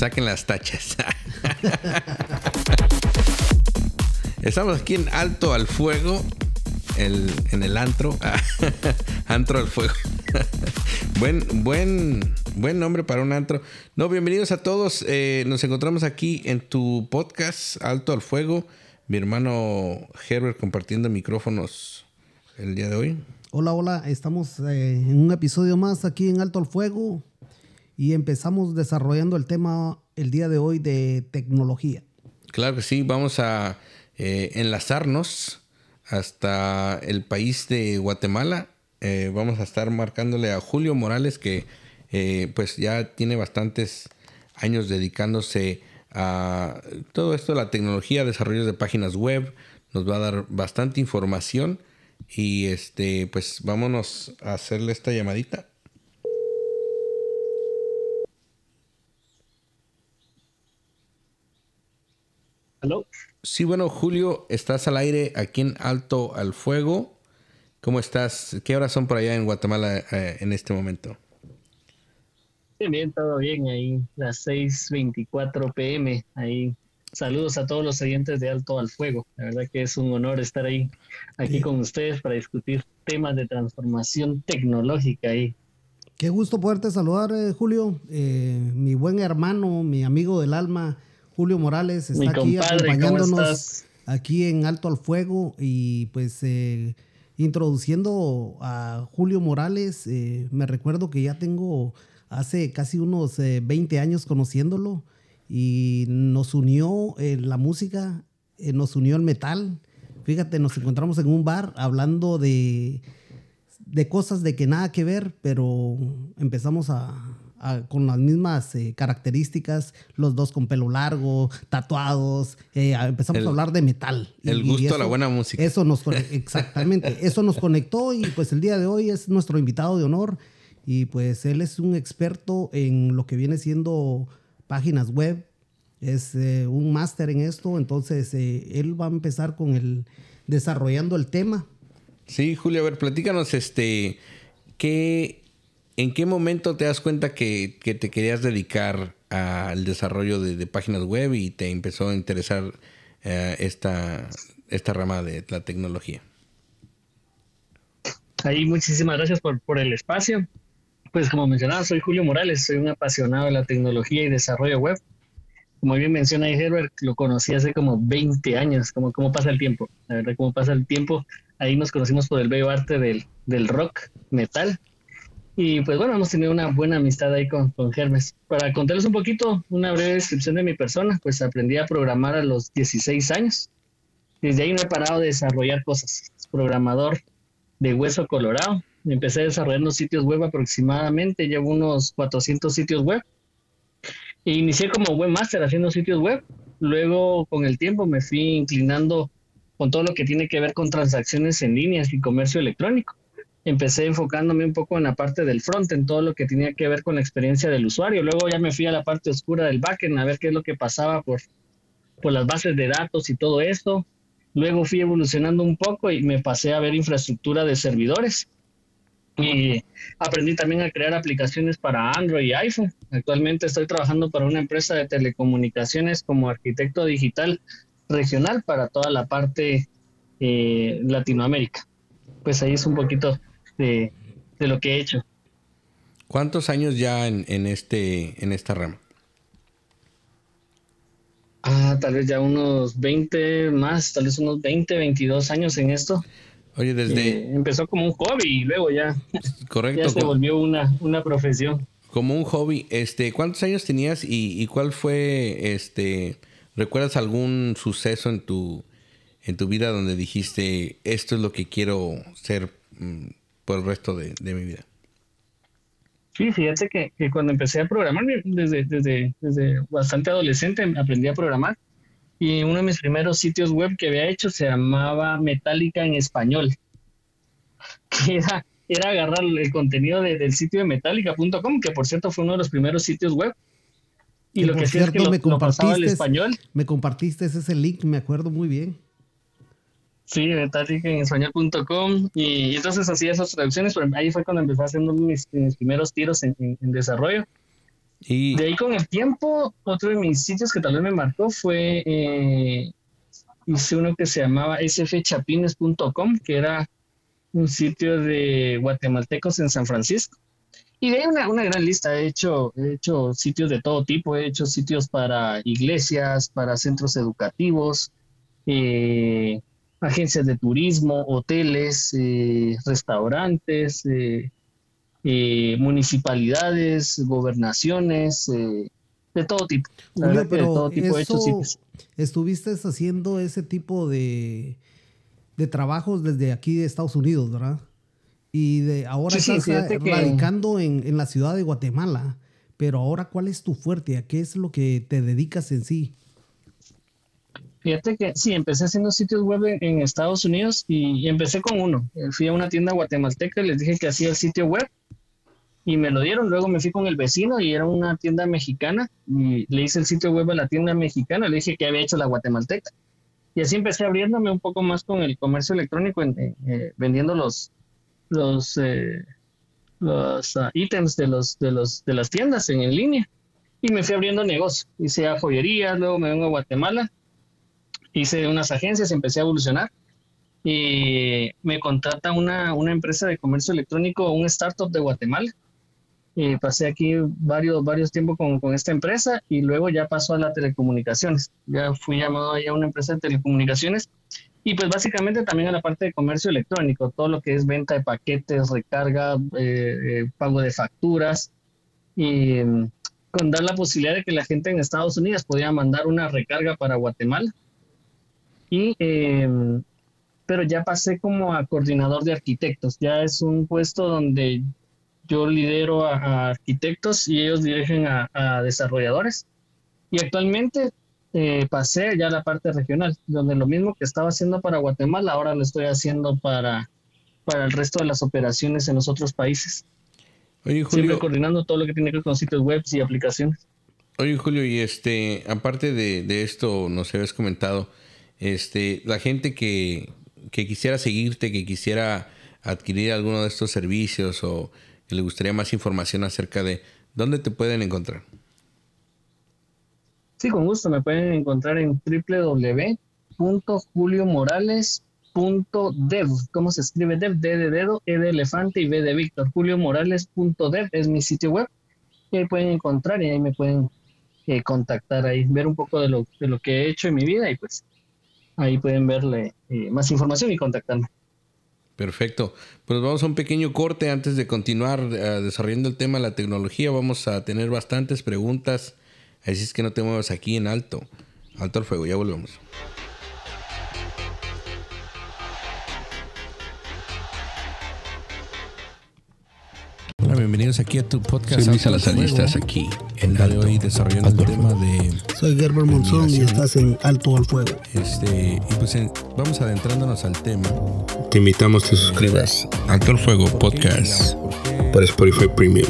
Saquen las tachas. Estamos aquí en Alto al Fuego, en el antro. antro al Fuego. buen, buen, buen nombre para un antro. No, bienvenidos a todos. Eh, nos encontramos aquí en tu podcast Alto al Fuego. Mi hermano Herbert compartiendo micrófonos el día de hoy. Hola, hola. Estamos eh, en un episodio más aquí en Alto al Fuego y empezamos desarrollando el tema el día de hoy de tecnología. Claro que sí, vamos a eh, enlazarnos hasta el país de Guatemala. Eh, vamos a estar marcándole a Julio Morales que eh, pues ya tiene bastantes años dedicándose a todo esto, la tecnología, desarrollo de páginas web. Nos va a dar bastante información y este pues vámonos a hacerle esta llamadita. Sí, bueno, Julio, estás al aire aquí en Alto al Fuego. ¿Cómo estás? ¿Qué horas son por allá en Guatemala eh, en este momento? Bien, bien, todo bien ahí, las 6:24 pm. Ahí, saludos a todos los oyentes de Alto al Fuego. La verdad que es un honor estar ahí, aquí con ustedes para discutir temas de transformación tecnológica ahí. Qué gusto poderte saludar, eh, Julio. Eh, mi buen hermano, mi amigo del alma. Julio Morales está aquí acompañándonos aquí en Alto al Fuego y pues eh, introduciendo a Julio Morales, eh, me recuerdo que ya tengo hace casi unos 20 eh, años conociéndolo y nos unió la música, nos unió el metal. Fíjate, nos encontramos en un bar hablando de, de cosas de que nada que ver, pero empezamos a, con las mismas eh, características, los dos con pelo largo, tatuados, eh, empezamos a hablar de metal. El gusto a la buena música. Eso nos exactamente, eso nos conectó y pues el día de hoy es nuestro invitado de honor y pues él es un experto en lo que viene siendo páginas web, es eh, un máster en esto, entonces él va a empezar con el desarrollando el tema. Sí, Julio, a ver, platícanos este qué ¿En qué momento te das cuenta que, te querías dedicar al desarrollo de, páginas web y te empezó a interesar eh, esta, esta rama de la tecnología? Ahí muchísimas gracias por, por el espacio. Pues como mencionaba, soy Julio Morales, soy un apasionado de la tecnología y desarrollo web. Como bien menciona Herbert, lo conocí hace como 20 años, como cómo pasa el tiempo. La verdad, cómo pasa el tiempo. Ahí nos conocimos por el bello arte del, del rock, metal. Y pues bueno, hemos tenido una buena amistad ahí con, con Hermes. Para contarles un poquito, una breve descripción de mi persona, pues aprendí a programar a los 16 años. Desde ahí no he parado de desarrollar cosas. Programador de hueso colorado. Empecé desarrollando sitios web aproximadamente, llevo unos 400 sitios web. E inicié como webmaster haciendo sitios web. Luego, con el tiempo, me fui inclinando con todo lo que tiene que ver con transacciones en líneas y comercio electrónico empecé enfocándome un poco en la parte del front, en todo lo que tenía que ver con la experiencia del usuario. Luego ya me fui a la parte oscura del backend a ver qué es lo que pasaba por, por las bases de datos y todo esto. Luego fui evolucionando un poco y me pasé a ver infraestructura de servidores. Y aprendí también a crear aplicaciones para Android y iPhone. Actualmente estoy trabajando para una empresa de telecomunicaciones como arquitecto digital regional para toda la parte eh, Latinoamérica. Pues ahí es un poquito de, lo que he hecho. ¿Cuántos años ya en, en, este, en esta rama? Ah, tal vez ya unos 20 más, tal vez unos 20, 22 años en esto. Oye, desde... Eh, empezó como un hobby y luego ya, Correcto, ya se volvió una, una profesión. Como un hobby. Este, ¿Cuántos años tenías y, y cuál fue, este, recuerdas algún suceso en tu, en tu vida donde dijiste, esto es lo que quiero ser mm, por el resto de, mi vida? Sí, fíjate que, cuando empecé a programar, desde, desde, desde bastante adolescente aprendí a programar y uno de mis primeros sitios web que había hecho se llamaba Metallica en español. Que era, era agarrar el contenido del sitio de metallica.com, que por cierto fue uno de los primeros sitios web. Y, lo que cierto, es que lo, me compartiste, al español. Me compartiste ese link, me acuerdo muy bien. Sí, Metallica en español.com y entonces hacía esas traducciones, pero ahí fue cuando empecé haciendo mis, mis primeros tiros en, desarrollo. Y... De ahí con el tiempo, otro de mis sitios que tal vez me marcó fue, eh, hice uno que se llamaba sfchapines.com, que era un sitio de guatemaltecos en San Francisco. Y de ahí una, una gran lista, he hecho, he hecho sitios de todo tipo, he hecho sitios para iglesias, para centros educativos, eh, agencias de turismo, hoteles, eh, restaurantes, eh, eh, municipalidades, gobernaciones, de todo tipo. pero de todo tipo eso, estuviste haciendo ese tipo de, de trabajos desde aquí de Estados Unidos, ¿verdad? Y de ahora estás radicando en, en la ciudad de Guatemala. Pero ahora, ¿cuál es tu fuerte? ¿A qué es lo que te dedicas en sí? Fíjate que sí, empecé haciendo sitios web en, Estados Unidos y, empecé con uno. Eh, fui a una tienda guatemalteca y les dije que hacía el sitio web y me lo dieron. Luego me fui con el vecino y era una tienda mexicana y le hice el sitio web a la tienda mexicana. Le dije que había hecho la guatemalteca. Y así empecé abriéndome un poco más con el comercio electrónico, eh, vendiendo los, los, eh, los ah, ítems de, los, de, los, de las tiendas en, en línea. Y me fui abriendo negocio. Hice a joyerías, luego me vengo a Guatemala hice unas agencias, empecé a evolucionar y me contrata una, una empresa de comercio electrónico, un startup de Guatemala. Y pasé aquí varios, varios tiempos con, con, esta empresa y luego ya pasó a las telecomunicaciones. Ya fui llamado ahí a una empresa de telecomunicaciones y pues básicamente también a la parte de comercio electrónico, todo lo que es venta de paquetes, recarga, eh, eh, pago de facturas y mm, con dar la posibilidad de que la gente en Estados Unidos podía mandar una recarga para Guatemala y, em, pero ya pasé como a coordinador de arquitectos. Ya es un puesto donde yo lidero a, arquitectos y ellos dirigen a, desarrolladores. Y actualmente eh, pasé ya a la parte regional, donde lo mismo que estaba haciendo para Guatemala, ahora lo estoy haciendo para, para el resto de las operaciones en los otros países. Oye, Julio, Siempre coordinando todo lo que tiene que ver con sitios web y aplicaciones. Oye, Julio, y este, aparte de, de esto, nos habías comentado, este, la gente que, quisiera seguirte, que quisiera adquirir alguno de estos servicios o que le gustaría más información acerca de dónde te pueden encontrar. Sí, con gusto. Me pueden encontrar en www.juliomorales.dev. ¿Cómo se escribe dev? D de dedo, E de elefante y B de Víctor. juliomorales.dev es mi sitio web. Y ahí pueden encontrar y ahí me pueden eh, contactar ahí, ver un poco de lo, de lo que he hecho en mi vida y pues Ahí pueden verle eh, más información y contactarme. Perfecto. Pues vamos a un pequeño corte antes de continuar eh, desarrollando el tema de la tecnología. Vamos a tener bastantes preguntas. Así es que no te muevas aquí en alto. Alto al fuego. Ya volvemos. Bienvenidos aquí a tu podcast. Soy Luis Salazar y estás aquí en de hoy desarrollando el tema de. Soy Gerber Monzón y estás en Alto al Fuego. Este, y pues vamos adentrándonos al tema. Te invitamos a te suscribas. Alto al Fuego Podcast por Spotify Premium.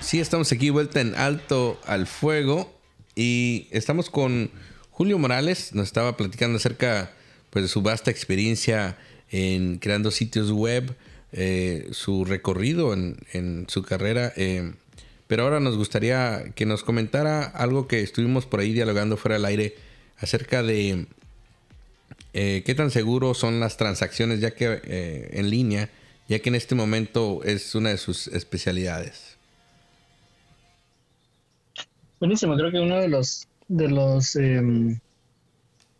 Sí, estamos aquí vuelta en Alto al Fuego y estamos con Julio Morales. Nos estaba platicando acerca pues, de su vasta experiencia en creando sitios web, eh, su recorrido en, su carrera. Eh, pero ahora nos gustaría que nos comentara algo que estuvimos por ahí dialogando fuera del aire acerca de eh, qué tan seguros son las transacciones ya que en línea, ya que en este momento es una de sus especialidades. Buenísimo, creo que uno de los de los em,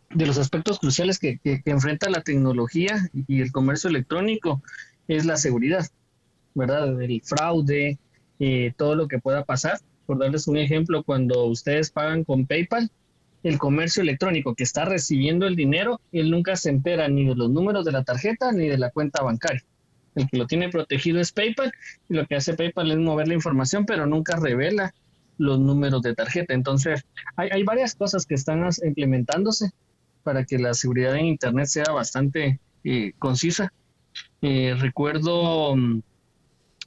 de los aspectos cruciales que, enfrenta la tecnología y el comercio electrónico es la seguridad, ¿verdad? El fraude, eh, todo lo que pueda pasar. Por darles un ejemplo, cuando ustedes pagan con PayPal, el comercio electrónico que está recibiendo el dinero, él nunca se entera ni de los números de la tarjeta ni de la cuenta bancaria. El que lo tiene protegido es PayPal y lo que hace PayPal es mover la información, pero nunca revela los números de tarjeta. Entonces, hay, hay varias cosas que están implementándose para que la seguridad en Internet sea bastante eh, concisa. Eh, recuerdo mm,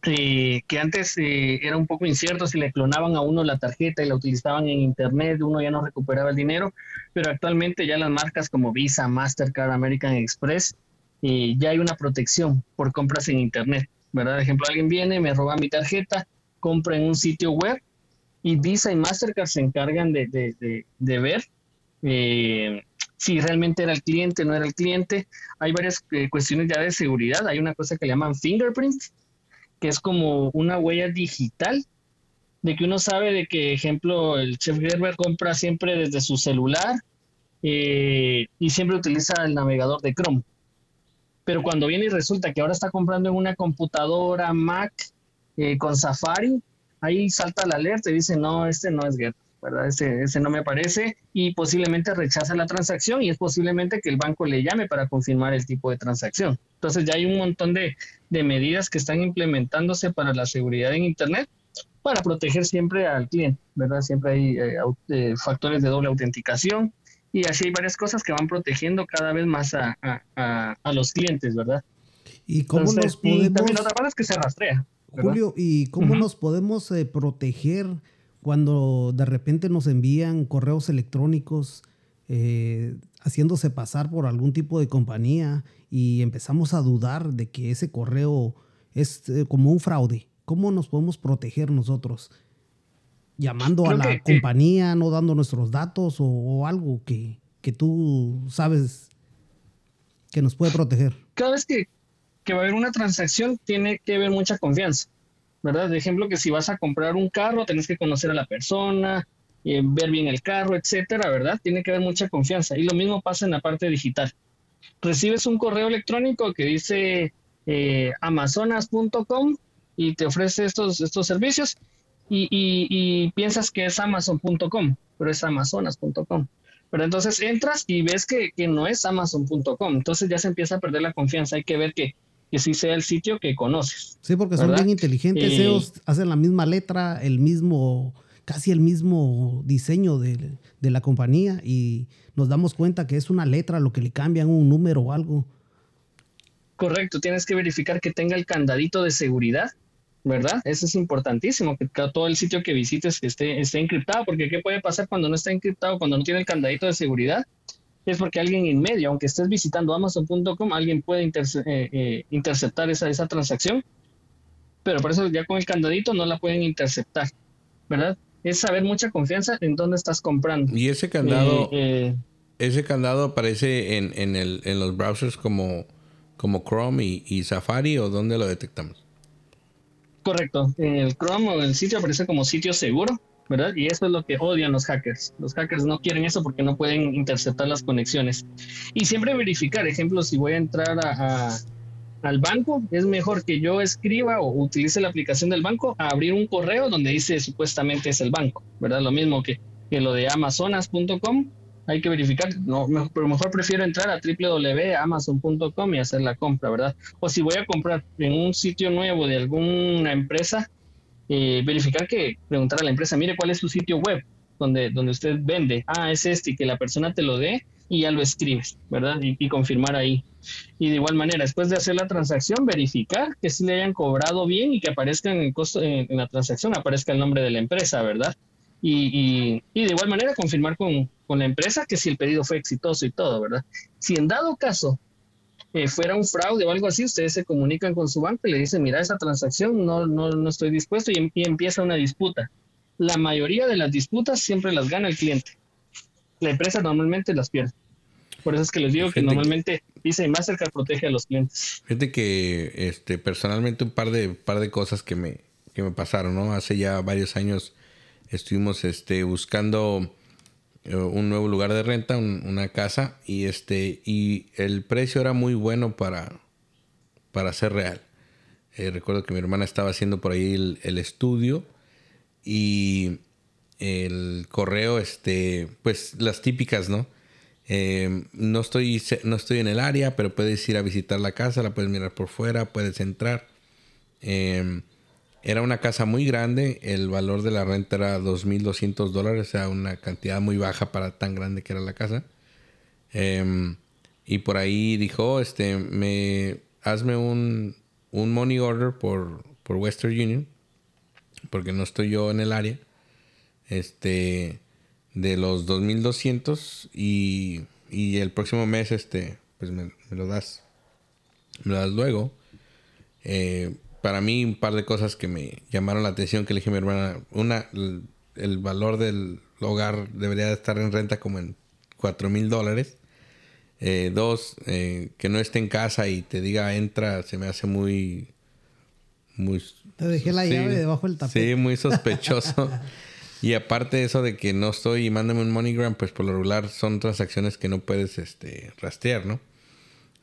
eh, que antes era un poco incierto si le clonaban a uno la tarjeta y la utilizaban en Internet, uno ya no recuperaba el dinero, pero actualmente ya las marcas como Visa, Mastercard, American Express, ya hay una protección por compras en Internet. ¿verdad? Por ejemplo, alguien viene, me roba mi tarjeta, compra en un sitio web y Visa y Mastercard se encargan de, de, de, ver si realmente era el cliente, no era el cliente. Hay varias eh, cuestiones ya de seguridad. Hay una cosa que le llaman fingerprint, que es como una huella digital de que uno sabe de que, ejemplo, el chef Gerber compra siempre desde su celular eh, y siempre utiliza el navegador de Chrome. Pero cuando viene y resulta que ahora está comprando en una computadora Mac eh, con Safari, ahí salta la alerta y dice, no, este no es Gerber. ¿Verdad? Ese, ese, no me parece y posiblemente rechaza la transacción y es posiblemente que el banco le llame para confirmar el tipo de transacción. Entonces ya hay un montón de, de medidas que están implementándose para la seguridad en Internet para proteger siempre al cliente, ¿verdad? Siempre hay eh, eh, factores de doble autenticación y así hay varias cosas que van protegiendo cada vez más a, a, los clientes, ¿verdad? ¿Y cómo nos podemos... también otra es que se rastrea. Julio, ¿y cómo nos podemos eh, proteger cuando de repente nos envían correos electrónicos haciéndose pasar por algún tipo de compañía y empezamos a dudar de que ese correo es como un fraude? ¿Cómo nos podemos proteger nosotros? Llamando a la compañía, no dando nuestros datos o, algo que, tú sabes que nos puede proteger. Cada vez que, va a haber una transacción, tiene que haber mucha confianza, ¿verdad? De ejemplo, que si vas a comprar un carro, tenés que conocer a la persona, eh, ver bien el carro, etcétera, ¿verdad? Tiene que haber mucha confianza. Y lo mismo pasa en la parte digital. Recibes un correo electrónico que dice eh, amazonas.com y te ofrece estos, estos servicios y, piensas que es amazon.com, pero es amazonas.com. Pero entonces entras y ves que, no es amazon.com, entonces ya se empieza a perder la confianza, hay que ver que, que sí sea el sitio que conoces. Sí, porque son bien inteligentes, ellos hacen la misma letra, el mismo, casi el mismo diseño de, de, la compañía y nos damos cuenta que es una letra lo que le cambian un número o algo. Correcto, tienes que verificar que tenga el candadito de seguridad ¿verdad? Eso es importantísimo, que todo el sitio que visites esté, esté encriptado, porque ¿qué puede pasar cuando no está encriptado, cuando no tiene el candadito de seguridad? Es porque alguien en medio, aunque estés visitando amazon.com, alguien puede eh, eh, interceptar esa, esa transacción, pero por eso ya con el candadito no la pueden interceptar, ¿verdad? Es saber mucha confianza en dónde estás comprando. Y ese candado, eh, ese candado aparece en, en, el, en los browsers como, como Chrome y, y Safari o dónde lo detectamos? Correcto. En el Chrome o en el sitio aparece como sitio seguro, ¿verdad? Y eso es lo que odian los hackers. Los hackers no quieren eso porque no pueden interceptar las conexiones. Y siempre verificar, ejemplo, si voy a entrar a, al banco, es mejor que yo escriba o utilice la aplicación del banco a abrir un correo donde dice supuestamente es el banco, ¿verdad? Lo mismo que, que lo de amazonas.com hay que verificar, no, pero mejor prefiero entrar a www.amazon.com y hacer la compra, ¿verdad? O si voy a comprar en un sitio nuevo de alguna empresa, eh, verificar que, preguntar a la empresa, mire cuál es su sitio web donde, donde usted vende, ah, es este, y que la persona te lo dé y ya lo escribes, ¿verdad? Y, confirmar ahí. Y de igual manera, después de hacer la transacción, verificar que sí le hayan cobrado bien y que aparezca en el costo, en la transacción, aparezca el nombre de la empresa, ¿verdad? y, y, de igual manera confirmar con, con, la empresa que si el pedido fue exitoso y todo, ¿verdad? Si en dado caso eh, fuera un fraude o algo así, ustedes se comunican con su banco y le dicen, mira, esa transacción no, no, no estoy dispuesto y, y, empieza una disputa. La mayoría de las disputas siempre las gana el cliente. La empresa normalmente las pierde. Por eso es que les digo que normalmente dice Mastercard protege a los clientes. Fíjate que este, personalmente un par de, par de cosas que me, que me pasaron, ¿no? Hace ya varios años estuvimos este, buscando un nuevo lugar de renta, una casa, y, este, y el precio era muy bueno para, para ser real. Eh, recuerdo que mi hermana estaba haciendo por ahí el, estudio y el correo, este, pues las típicas, ¿no? Eh, no, estoy, no estoy en el área, pero puedes ir a visitar la casa, la puedes mirar por fuera, puedes entrar. Era una casa muy grande, el valor de la renta era 2.200 dólares, o sea, una cantidad muy baja para tan grande que era la casa. Em, y por ahí dijo, oh, este, me, hazme un, un money order por, por Western Union, porque no estoy yo en el área, este, de los 2.200 y, y el próximo mes, este, pues me, lo das, me lo das luego. Eh, para mí un par de cosas que me llamaron la atención que le dije a mi hermana. Una, el, valor del hogar debería estar en renta como en 4 mil dólares. Eh, dos, eh, que no esté en casa y te diga entra, se me hace muy... muy te dejé la llave debajo del tapete. Sí, muy sospechoso. y aparte de eso de que no estoy y mándame un MoneyGram, pues por lo regular son transacciones que no puedes este, rastrear, ¿no?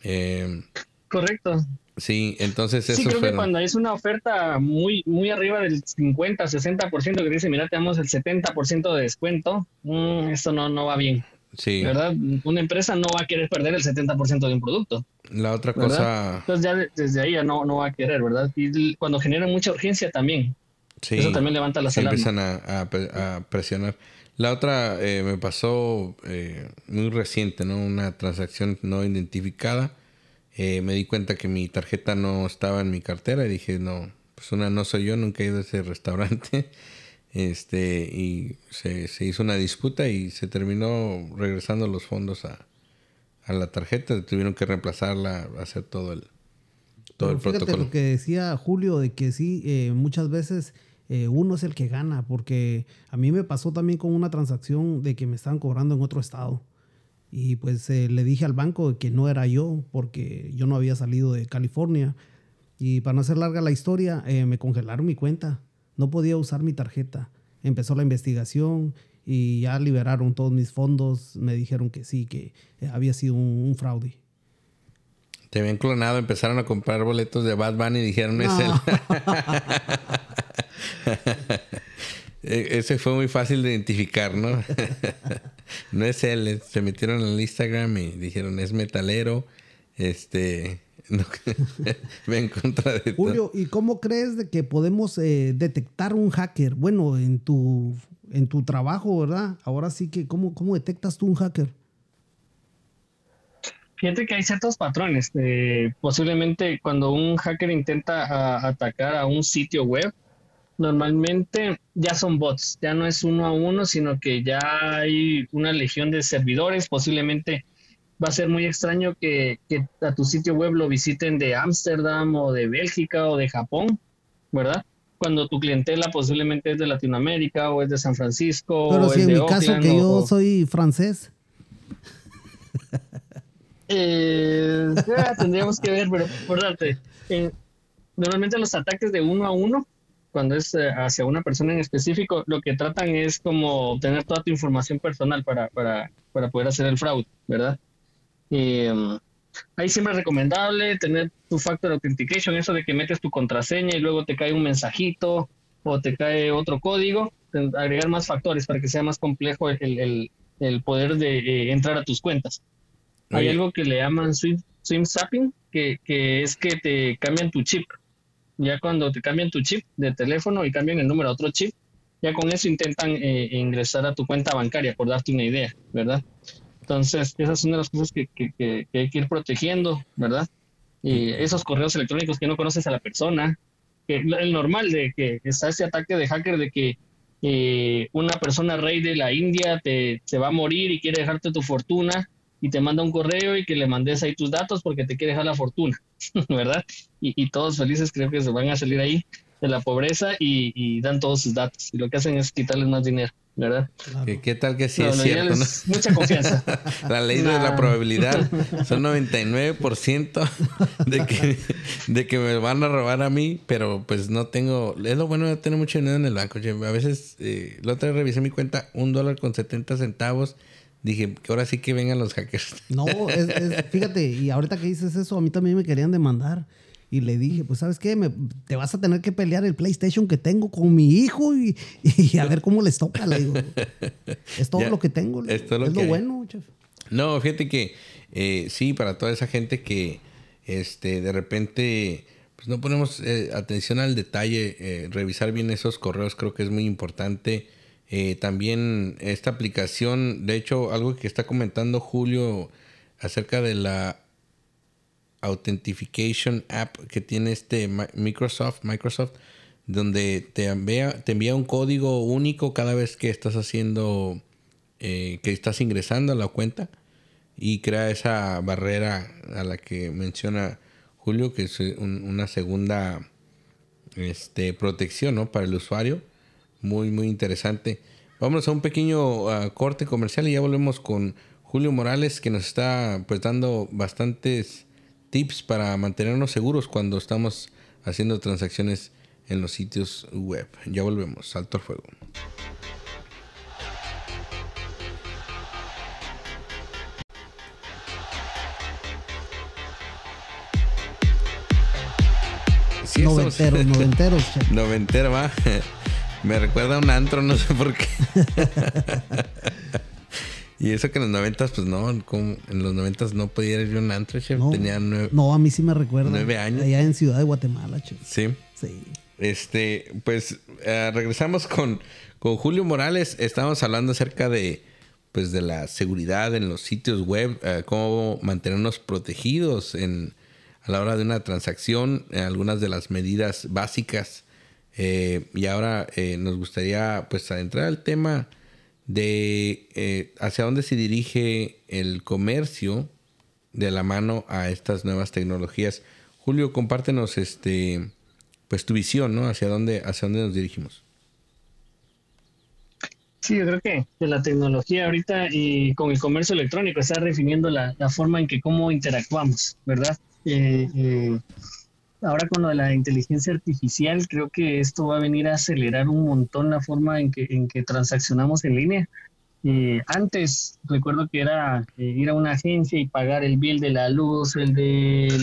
Eh, Correcto. Sí, entonces eso Sí, creo que cuando es una oferta muy muy arriba del 50, 60% que dice, mira, te damos el 70% de descuento, mm, esto no, no va bien. Sí. ¿Verdad? Una empresa no va a querer perder el 70% de un producto. La otra cosa... Entonces ya desde ahí ya no, no va a querer, ¿verdad? Y cuando genera mucha urgencia también. Sí. Eso también levanta las se empiezan a, a, presionar. La otra eh, me pasó eh, muy reciente, ¿no? Una transacción no identificada eh, me di cuenta que mi tarjeta no estaba en mi cartera y dije, no, pues una no soy yo, nunca he ido a ese restaurante. Este, y se, hizo una disputa y se terminó regresando los fondos a, la tarjeta. Tuvieron que reemplazarla, hacer todo el, todo el protocolo. Lo que decía Julio, de que sí, eh, muchas veces eh, uno es el que gana, porque a mí me pasó también con una transacción de que me estaban cobrando en otro estado. Y pues eh, le dije al banco que no era yo porque yo no había salido de California. Y para no hacer larga la historia, eh, me congelaron mi cuenta. No podía usar mi tarjeta. Empezó la investigación y ya liberaron todos mis fondos. Me dijeron que sí, que eh, había sido un, fraude. Te habían clonado, empezaron a comprar boletos de Bad Bunny y dijeron, es él. E, ese fue muy fácil de identificar, ¿no? no es él. Se metieron en el Instagram y dijeron, es metalero. Este. No, en contra de Julio, ¿y cómo crees de que podemos eh, detectar un hacker? Bueno, en tu, en tu trabajo, ¿verdad? Ahora sí que, ¿cómo, cómo detectas tú un hacker? Fíjate que hay ciertos patrones. Eh, posiblemente cuando un hacker intenta atacar a un sitio web, normalmente ya son bots, ya no es uno a uno, sino que ya hay una legión de servidores, posiblemente va a ser muy extraño que, a tu sitio web lo visiten de Ámsterdam o de Bélgica o de Japón, ¿verdad? Cuando tu clientela posiblemente es de Latinoamérica o es de San Francisco. Pero si en mi caso que yo soy francés. Eh, tendríamos que ver, pero darte, eh, normalmente los ataques de uno a uno cuando es eh, hacia una persona en específico, lo que tratan es como obtener toda tu información personal para, para, para poder hacer el fraude, ¿verdad? Y, um, ahí siempre es recomendable tener tu factor authentication, eso de que metes tu contraseña y luego te cae un mensajito o te cae otro código, agregar más factores para que sea más complejo el, el, el poder de eh, entrar a tus cuentas. Hay algo que le llaman swim, swim zapping, que, que es que te cambian tu chip ya cuando te cambian tu chip de teléfono y cambian el número a otro chip, ya con eso intentan eh, ingresar a tu cuenta bancaria, por darte una idea, ¿verdad? Entonces, esas son de las cosas que, que, hay que ir protegiendo, ¿verdad? Y esos correos electrónicos que no conoces a la persona, que el normal de que está ese ataque de hacker de que eh, una persona rey de la India te, se va a morir y quiere dejarte tu fortuna y te manda un correo y que le mandes ahí tus datos porque te quiere dejar la fortuna, ¿verdad? Y, todos felices creo que se van a salir ahí de la pobreza y, dan todos sus datos. Y lo que hacen es quitarles más dinero, ¿verdad? ¿Qué, tal que sí es cierto? Mucha confianza. la ley de la probabilidad son 99% de que, de que me van a robar a mí, pero pues no tengo... Es lo bueno de tener mucho dinero en el banco. A veces, eh, la otra vez revisé mi cuenta, un dólar con 70 centavos Dije, que ahora sí que vengan los hackers. No, fíjate, y ahorita que dices eso, a mí también me querían demandar. Y le dije, pues sabes qué, te vas a tener que pelear el PlayStation que tengo con mi hijo y, a ver cómo les toca. Le digo, es todo lo que tengo. Es, lo, bueno, chef. No, fíjate que eh, sí, para toda esa gente que este, de repente pues no ponemos eh, atención al detalle, eh, revisar bien esos correos creo que es muy importante. Eh, también esta aplicación, de hecho, algo que está comentando Julio acerca de la Authentication App que tiene este Microsoft, Microsoft, donde te envía, te envía un código único cada vez que estás haciendo, eh, que estás ingresando a la cuenta y crea esa barrera a la que menciona Julio, que es una segunda este, protección ¿no? para el usuario. Muy, muy interesante. Vamos a un pequeño ah, corte comercial y ya volvemos con Julio Morales que nos está pues dando bastantes tips para mantenernos seguros cuando estamos haciendo transacciones en los sitios web. Ya volvemos. Salto al fuego. noventeros, noventeros. Noventero, va. Me recuerda a un antro, no sé por qué. y eso que en los noventas, pues no, en los noventas no podía ir a un antro, chef. No, Tenía nueve, no, a mí sí me recuerda. Nueve años. Allá en Ciudad de Guatemala, chef. Sí. Sí. Este, pues eh, regresamos con, con Julio Morales. Estábamos hablando acerca de, pues, de la seguridad en los sitios web, eh, cómo mantenernos protegidos en, a la hora de una transacción, eh, algunas de las medidas básicas. Y ahora nos gustaría, pues, adentrar al tema de hacia dónde se dirige el comercio de la mano a estas nuevas tecnologías. Julio, compártenos este pues tu visión, ¿no? Hacia dónde, hacia dónde nos dirigimos. Sí, yo creo que, la tecnología ahorita y con el comercio electrónico está definiendo la, forma en que cómo interactuamos, ¿verdad? Eh, eh, ahora con lo de la inteligencia artificial, creo que esto va a venir a acelerar un montón la forma en que, en que transaccionamos en línea. Eh, antes recuerdo que era ir a una agencia y pagar el bill de la luz, el del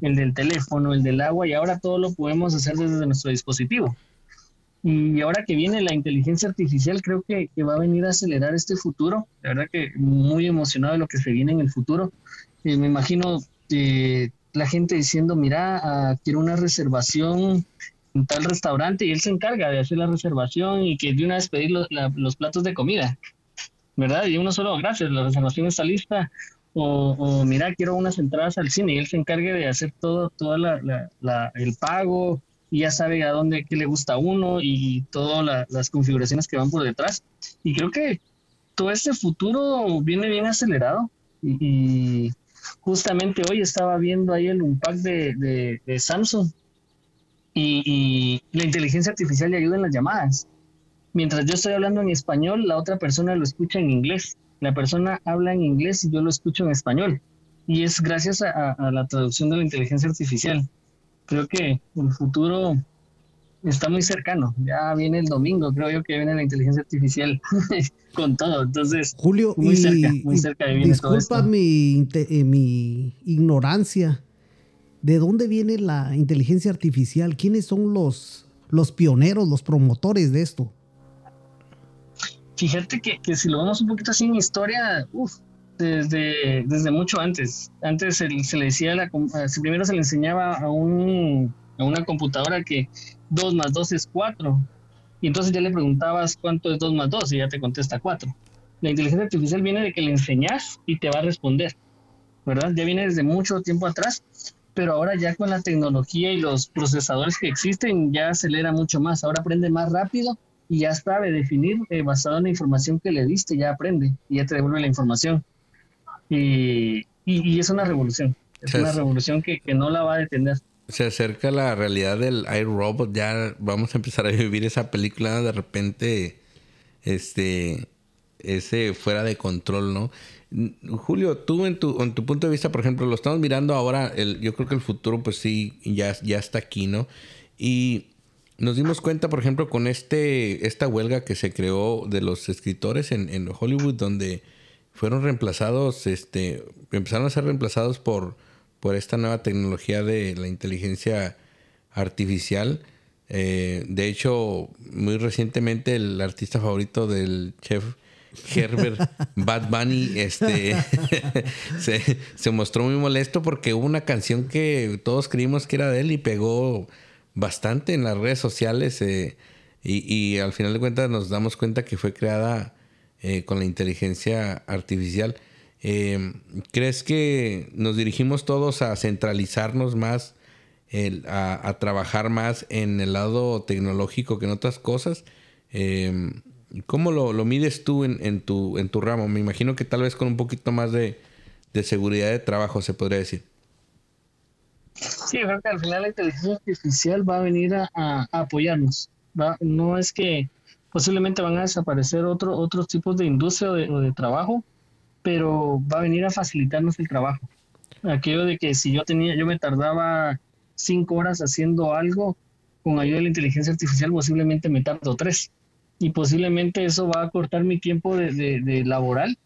el del teléfono, el del agua, y ahora todo lo podemos hacer desde nuestro dispositivo. Y ahora que viene la inteligencia artificial, creo que, va a venir a acelerar este futuro. La verdad que muy emocionado de lo que se viene en el futuro. Eh, me imagino eh, la gente diciendo, mira, ah, quiero una reservación en tal restaurante y él se encarga de hacer la reservación y que de una vez pedir los, los platos de comida. ¿Verdad? Y uno solo, gracias, la reservación está lista o, mira, quiero unas entradas al cine y él se encargue de hacer todo, toda la, el pago y ya sabe a dónde, qué le gusta a uno y todas las configuraciones que van por detrás. Y creo que todo este futuro viene bien acelerado y, justamente hoy estaba viendo ahí el unpack de, de, Samsung y, la inteligencia artificial le ayuda en las llamadas. Mientras yo estoy hablando en español, la otra persona lo escucha en inglés la persona habla en inglés y yo lo escucho en español. Y es gracias a, la traducción de la inteligencia artificial. Creo que el futuro está muy cercano. Ya viene el domingo, creo yo que viene la inteligencia artificial con todo. Entonces, Julio, muy cerca, muy cerca de Disculpa Mi, eh, mi ignorancia. ¿De dónde viene la inteligencia artificial? ¿Quiénes son los, los pioneros, los promotores de esto? Fíjate que, que si lo vemos un poquito así en historia, uff, desde, desde mucho antes. Antes se, le decía, la, primero se le enseñaba a, un, a una computadora que 2 más 2 es 4. Y entonces ya le preguntabas cuánto es 2 más 2 y ya te contesta 4. La inteligencia artificial viene de que le enseñas y te va a responder, ¿verdad? Ya viene desde mucho tiempo atrás, pero ahora ya con la tecnología y los procesadores que existen ya acelera mucho más. Ahora aprende más rápido y ya sabe definir eh, basado en la información que le diste, ya aprende y ya te devuelve la información. Y, y, es una revolución, es una revolución que, que, no la va a detener. Se acerca la realidad del iRobot, ya vamos a empezar a vivir esa película de repente, este, ese fuera de control, ¿no? Julio, tú en tu, en tu punto de vista, por ejemplo, lo estamos mirando ahora, el, yo creo que el futuro pues sí, ya, ya está aquí, ¿no? Y nos dimos cuenta, por ejemplo, con este, esta huelga que se creó de los escritores en, en Hollywood, donde fueron reemplazados, este, empezaron a ser reemplazados por, por esta nueva tecnología de la inteligencia artificial. Eh, de hecho, muy recientemente el artista favorito del chef Herbert Bad Bunny este, se, se, mostró muy molesto porque hubo una canción que todos creímos que era de él y pegó bastante en las redes sociales eh, y, al final de cuentas nos damos cuenta que fue creada eh, con la inteligencia artificial. Em, ¿Crees que nos dirigimos todos a centralizarnos más, a, trabajar más en el lado tecnológico que en otras cosas? Em, ¿Cómo lo, mides tú en, tu, en tu ramo? Me imagino que tal vez con un poquito más de, de seguridad de trabajo se podría decir. Sí, creo que al final la inteligencia artificial va a venir a, apoyarnos. no es que posiblemente van a desaparecer otro, otros tipos de industria o de, trabajo, pero va a venir a facilitarnos el trabajo. Aquello de que si yo tenía, yo me tardaba cinco horas haciendo algo, con ayuda de la inteligencia artificial posiblemente me tardo tres. Y posiblemente eso va a cortar mi tiempo de, de laboral.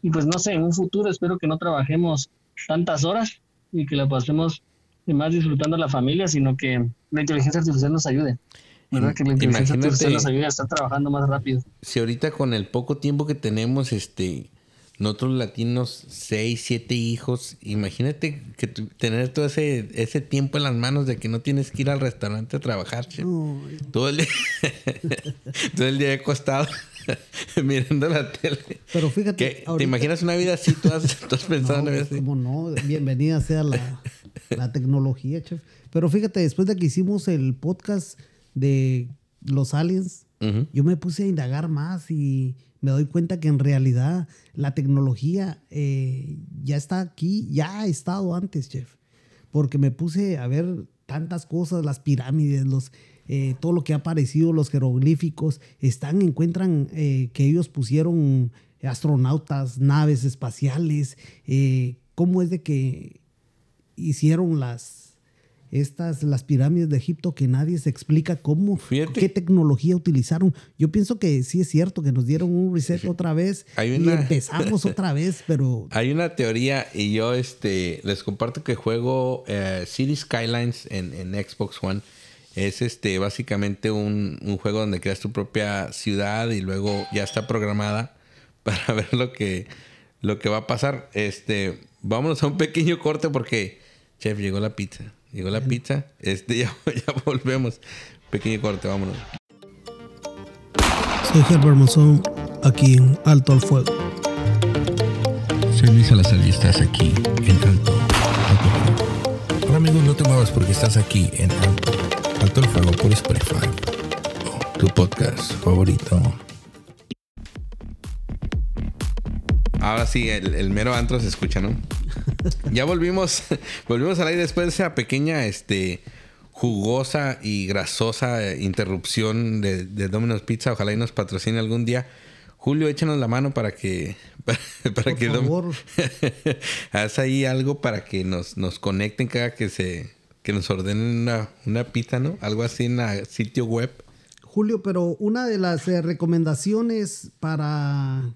Y pues no sé, en un futuro espero que no trabajemos tantas horas y que la pasemos más disfrutando a la familia, sino que la inteligencia artificial nos ayude. ¿verdad? Que la inteligencia artificial nos ayude a estar trabajando más rápido. Si ahorita con el poco tiempo que tenemos, este, nosotros latinos, seis, siete hijos, imagínate que tener todo ese, ese tiempo en las manos de que no tienes que ir al restaurante a trabajar. Todo el día, todo el día acostado mirando la tele. Pero fíjate, ¿te imaginas una vida así? ¿Tú has, pensado en una vida así? ¿Cómo no? Bienvenida sea la, la tecnología, chef. Pero fíjate, después de que hicimos el podcast de los aliens, yo me puse a indagar más y me doy cuenta que en realidad la tecnología eh, ya está aquí, ya ha estado antes, chef. Porque me puse a ver tantas cosas, las pirámides, los, eh, todo lo que ha aparecido, los jeroglíficos, están, encuentran eh, que ellos pusieron astronautas, naves espaciales, cómo es de que hicieron las, estas, las pirámides de Egipto que nadie se explica cómo, qué tecnología utilizaron. Yo pienso que sí es cierto que nos dieron un reset otra vez y empezamos otra vez, pero... Hay una teoría y yo este, les comparto que juego eh, City Skylines en, en, Xbox One. Es este, básicamente un, un juego donde creas tu propia ciudad y luego ya está programada para ver lo que, lo que va a pasar. Este, vámonos a un pequeño corte porque Chef, llegó la pizza. Llegó la pizza. Este, ya, ya volvemos. Pequeño corte, vámonos. Soy Herbert Monzón, aquí en Alto al Fuego. Soy Luis Salazar y estás aquí en Alto, al Fuego. Ahora amigos, no te muevas porque estás aquí en Alto, Alto al Fuego por Spotify. Tu podcast favorito. Ahora sí, el, el mero antro se escucha, ¿no? Ya volvimos, volvimos al aire después de esa pequeña, este, jugosa y grasosa interrupción de, de Domino's Pizza. Ojalá y nos patrocine algún día. Julio, échanos la mano para que. Para, que favor. haz ahí algo para que nos, nos conecten cada que se. que nos ordenen una, una pizza, ¿no? Algo así en el sitio web. Julio, pero una de las eh, recomendaciones para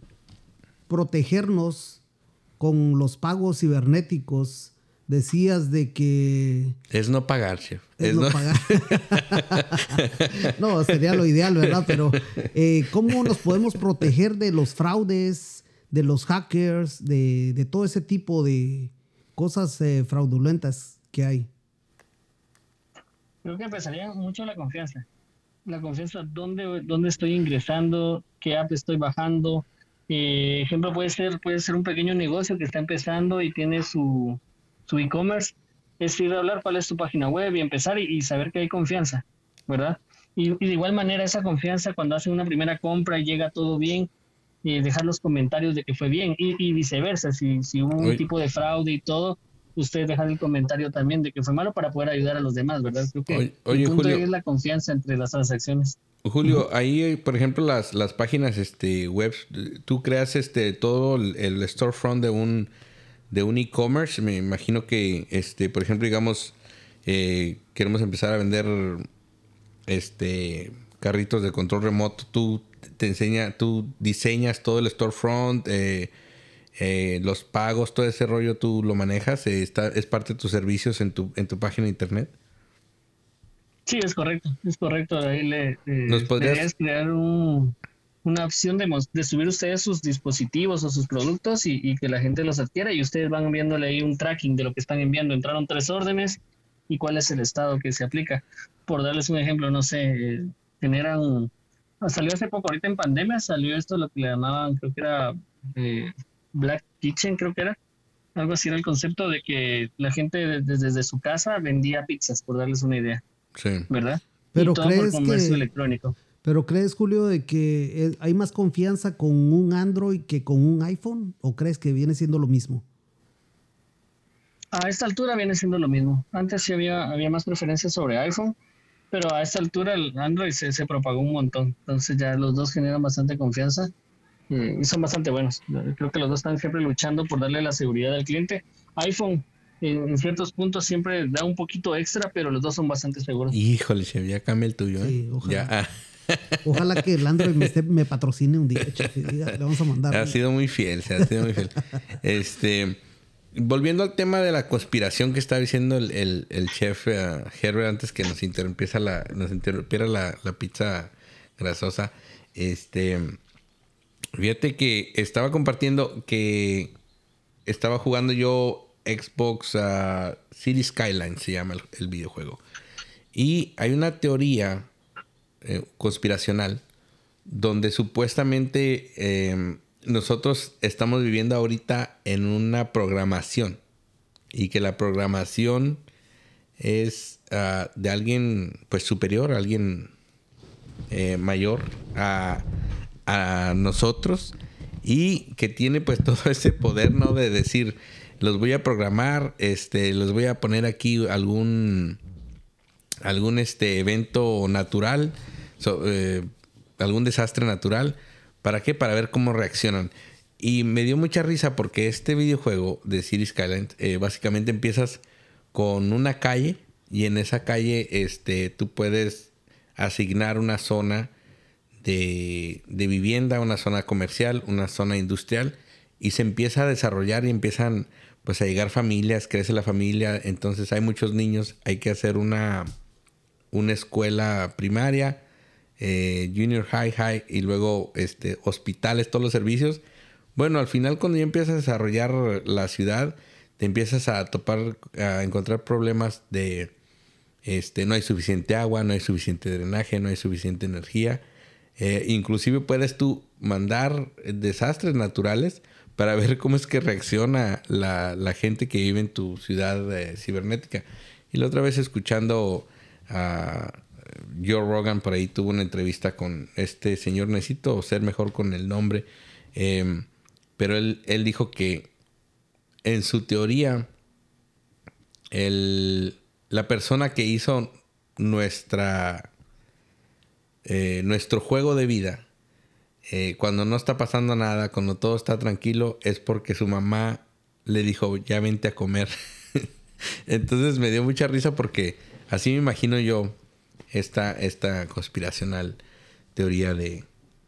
protegernos con los pagos cibernéticos, decías de que... Es no pagar, chef. Es, no, pagar. no, sería lo ideal, ¿verdad? Pero eh, ¿cómo nos podemos proteger de los fraudes, de los hackers, de, todo ese tipo de cosas eh, fraudulentas que hay? Creo que empezaría mucho la confianza. La confianza, dónde, dónde estoy ingresando, qué app estoy bajando, eh, ejemplo puede ser, puede ser un pequeño negocio que está empezando y tiene su, su e-commerce. Es ir a hablar cuál es tu página web y empezar y, saber que hay confianza, ¿verdad? Y, de igual manera esa confianza cuando hacen una primera compra y llega todo bien, eh, dejar los comentarios de que fue bien y, viceversa, si, si hubo un tipo de fraude y todo, ustedes dejan el comentario también de que fue malo para poder ayudar a los demás, ¿verdad? Creo que oye, el punto es la confianza entre las transacciones. Julio, ahí, por ejemplo, las, las páginas este, web, tú creas este, todo el, storefront de un de un e-commerce. Me imagino que, este, por ejemplo, digamos, eh, queremos empezar a vender este carritos de control remoto. Tú te enseña, tú diseñas todo el storefront, eh, eh, los pagos, todo ese rollo tú lo manejas. está, es parte de tus servicios en tu, en tu página de internet. Sí, es correcto, es correcto. Ahí le, ¿Nos podrías crear una opción de, de, subir ustedes sus dispositivos o sus productos y, que la gente los adquiera y ustedes van enviándole ahí un tracking de lo que están enviando. Entraron tres órdenes y cuál es el estado que se aplica. Por darles un ejemplo, no sé, generan... Ah, salió hace poco, ahorita en pandemia, salió esto, lo que le llamaban, creo que era eh, Black Kitchen, creo que era. Algo así era el concepto de que la gente desde su casa vendía pizzas, por darles una idea. ¿Verdad? Pero crees que, electrónico. Pero crees, Julio, de que hay más confianza con un Android que con un iPhone? ¿O crees que viene siendo lo mismo? A esta altura viene siendo lo mismo. Antes sí había, había más preferencias sobre iPhone, pero a esta altura el Android se, se propagó un montón. Entonces ya los dos generan bastante confianza y son bastante buenos. Creo que los dos están siempre luchando por darle la seguridad al cliente. iPhone en, ciertos puntos siempre da un poquito extra, pero los dos son bastante seguros. Híjole, ya cambia el tuyo. ¿eh? ojalá. Ojalá que el Android me, patrocine un día, Le vamos a mandar. Ha sido muy fiel, se ha sido muy fiel. este, volviendo al tema de la conspiración que estaba diciendo el, chef uh, Herbert antes que nos interrumpiera la, nos interrumpiera la, la pizza grasosa. Este, fíjate que estaba compartiendo que estaba jugando yo Xbox uh, City Skyline, se llama el, videojuego. Y hay una teoría eh, conspiracional donde supuestamente em, nosotros estamos viviendo ahorita en una programación y que la programación es uh, de alguien pues superior, alguien eh, mayor a, a nosotros y que tiene pues todo ese poder, ¿no? De decir, los voy a programar, este, los voy a poner aquí algún, algún este, evento natural, eh, algún desastre natural. ¿Para qué? Para ver cómo reaccionan. Y me dio mucha risa porque este videojuego de City Skyline, eh, básicamente empiezas con una calle y en esa calle este, tú puedes asignar una zona de, de vivienda, una zona comercial, una zona industrial y se empieza a desarrollar y empiezan pues a llegar familias, crece la familia, entonces hay muchos niños, hay que hacer una, una escuela primaria, eh, junior high, high y luego este, hospitales, todos los servicios. Bueno, al final cuando ya empiezas a desarrollar la ciudad, te empiezas a topar, a encontrar problemas de, este, no hay suficiente agua, no hay suficiente drenaje, no hay suficiente energía. Eh, inclusive puedes tú mandar desastres naturales para ver cómo es que reacciona la, gente que vive en tu ciudad eh, cibernética. Y la otra vez escuchando a Joe Rogan, por ahí tuvo una entrevista con este señor, necesito ser mejor con el nombre, em, pero él, él, dijo que en su teoría, el, la persona que hizo nuestra, eh, nuestro juego de vida, eh, cuando no está pasando nada, cuando todo está tranquilo, es porque su mamá le dijo, ya vente a comer. Entonces me dio mucha risa porque así me imagino yo esta, esta conspiracional teoría de,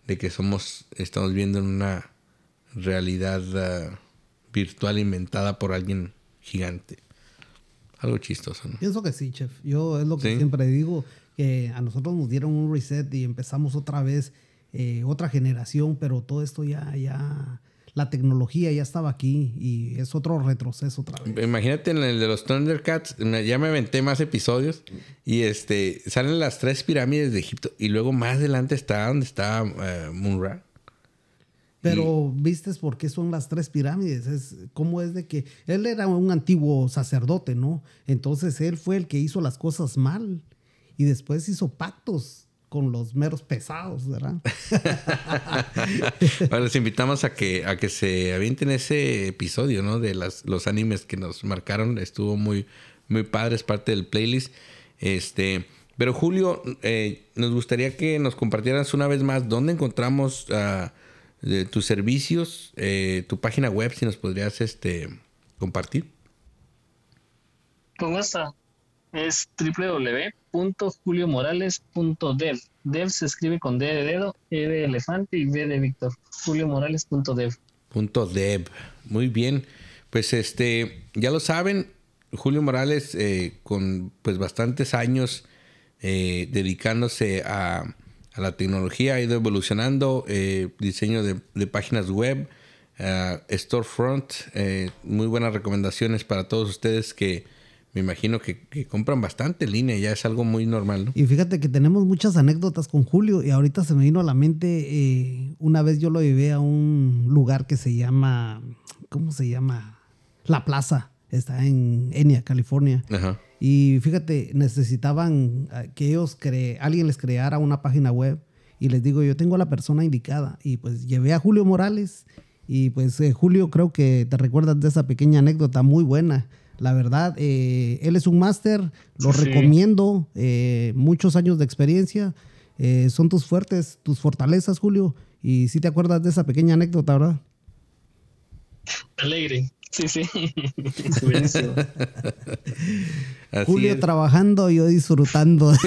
que somos, estamos viendo en una realidad ah, virtual inventada por alguien gigante. Algo chistoso, ¿no? Pienso que sí, chef. Yo es lo que siempre digo, que a nosotros nos dieron un reset y empezamos otra vez eh, otra generación, pero todo esto ya, ya, la tecnología ya estaba aquí y es otro retroceso otra vez. Imagínate en el de los Thundercats, ya me aventé más episodios y este salen las tres pirámides de Egipto y luego más adelante está donde está uh, Munra. Pero viste por qué son las tres pirámides, es cómo es de que él era un antiguo sacerdote, ¿no? Entonces él fue el que hizo las cosas mal y después hizo pactos con los meros pesados, ¿verdad? bueno, les invitamos a que, a que se avienten ese episodio, ¿no? De las, los animes que nos marcaron. Estuvo muy, muy padre, es parte del playlist. Este, pero Julio, eh, nos gustaría que nos compartieras una vez más dónde encontramos uh, tus servicios, eh, tu página web, si nos podrías este, compartir. ¿Cómo está? Es www juliomorales.dev. Dev se escribe con D de dedo, E de elefante y V de Víctor. juliomorales.dev. Punto dev. Muy bien. Pues este, ya lo saben, Julio Morales eh, con pues bastantes años eh, dedicándose a, la tecnología, ha ido evolucionando, eh, diseño de, páginas web, storefront, muy buenas recomendaciones para todos ustedes que me imagino que, compran bastante línea, ya es algo muy normal, ¿no? Y fíjate que tenemos muchas anécdotas con Julio y ahorita se me vino a la mente, eh, una vez yo lo llevé a un lugar que se llama, ¿cómo se llama? La Plaza, está en Enya, California. Ajá. Y fíjate, necesitaban eh, que ellos, cre alguien les creara una página web y les digo, yo tengo a la persona indicada y pues llevé a Julio Morales y pues eh, Julio creo que te recuerdas de esa pequeña anécdota muy buena La verdad, eh, él es un máster, lo recomiendo, eh, muchos años de experiencia. Eh, son tus fuertes, tus fortalezas, Julio. Y si te acuerdas de esa pequeña anécdota, ¿verdad? Alegre. Sí, sí. Julio trabajando, yo disfrutando.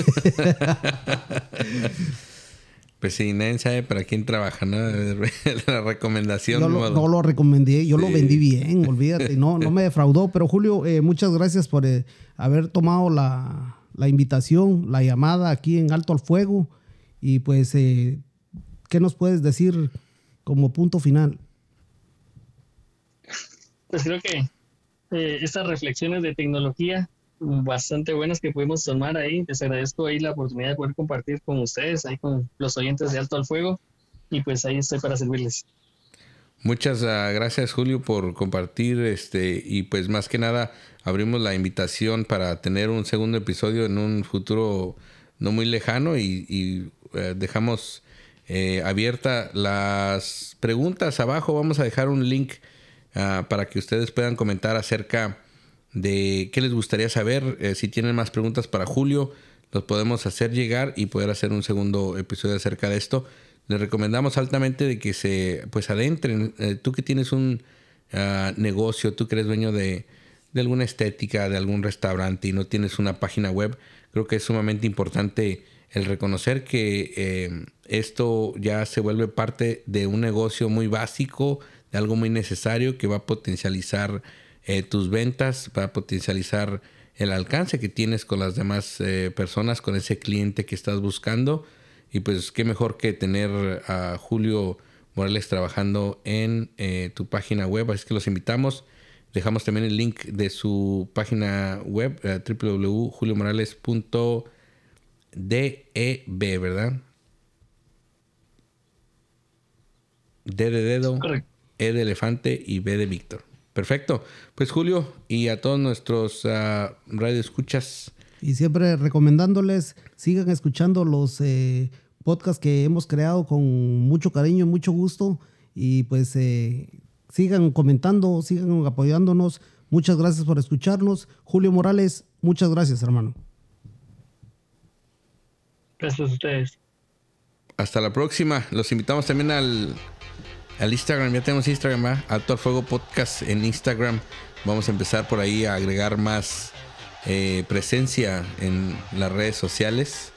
Pues sí, nadie sabe para quién trabaja, ¿no? La recomendación. Yo no lo recomendé, yo lo vendí bien, olvídate, no, no me defraudó. Pero Julio, eh, muchas gracias por eh, haber tomado la, invitación, la llamada aquí en Alto al Fuego. Y pues, eh, ¿qué nos puedes decir como punto final? Pues creo que estas reflexiones de tecnología bastante buenas que pudimos tomar ahí. Les agradezco ahí la oportunidad de poder compartir con ustedes, ahí con los oyentes de Alto al Fuego. Y pues ahí estoy para servirles. Muchas ah, gracias Julio por compartir este y pues más que nada abrimos la invitación para tener un segundo episodio en un futuro no muy lejano y, eh, dejamos eh, abierta las preguntas abajo vamos a dejar un link ah, para que ustedes puedan comentar acerca de qué les gustaría saber. Eh, si tienen más preguntas para Julio, los podemos hacer llegar y poder hacer un segundo episodio acerca de esto. Les recomendamos altamente de que se pues adentren. Eh, tú que tienes un ah, negocio, tú que eres dueño de, de, alguna estética, de algún restaurante y no tienes una página web, creo que es sumamente importante el reconocer que eh, esto ya se vuelve parte de un negocio muy básico, de algo muy necesario que va a potencializar eh, tus ventas, para potencializar el alcance que tienes con las demás eh, personas, con ese cliente que estás buscando. Y pues qué mejor que tener a Julio Morales trabajando en eh, tu página web. Así que los invitamos. Dejamos también el link de su página web, www.juliomorales.deb, ¿verdad? D de dedo, E de elefante y B de Víctor. Perfecto. Pues Julio y a todos nuestros uh, radioescuchas. Y siempre recomendándoles, sigan escuchando los eh, podcasts que hemos creado con mucho cariño y mucho gusto. Y pues eh, sigan comentando, sigan apoyándonos. Muchas gracias por escucharnos. Julio Morales, muchas gracias, hermano. Gracias a ustedes. Hasta la próxima. Los invitamos también al al Instagram. Ya tenemos Instagram, ¿verdad? Alto al Fuego Podcast en Instagram. Vamos a empezar por ahí a agregar más eh, presencia en las redes sociales.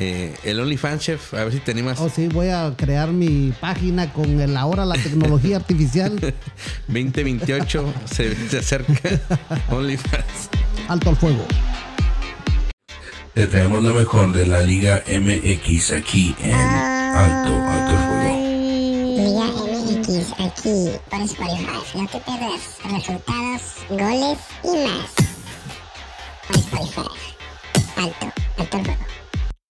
Eh, el OnlyFans Chef, a ver si te animas. Oh, sí, voy a crear mi página con el ahora la tecnología artificial. 2028 se, se acerca OnlyFans. Alto al fuego. Te traemos lo mejor de la Liga MX aquí en Alto, Alto al Fuego aquí por Spotify. No te pierdas resultados, goles y más. Por Spotify. Alto, alto el juego.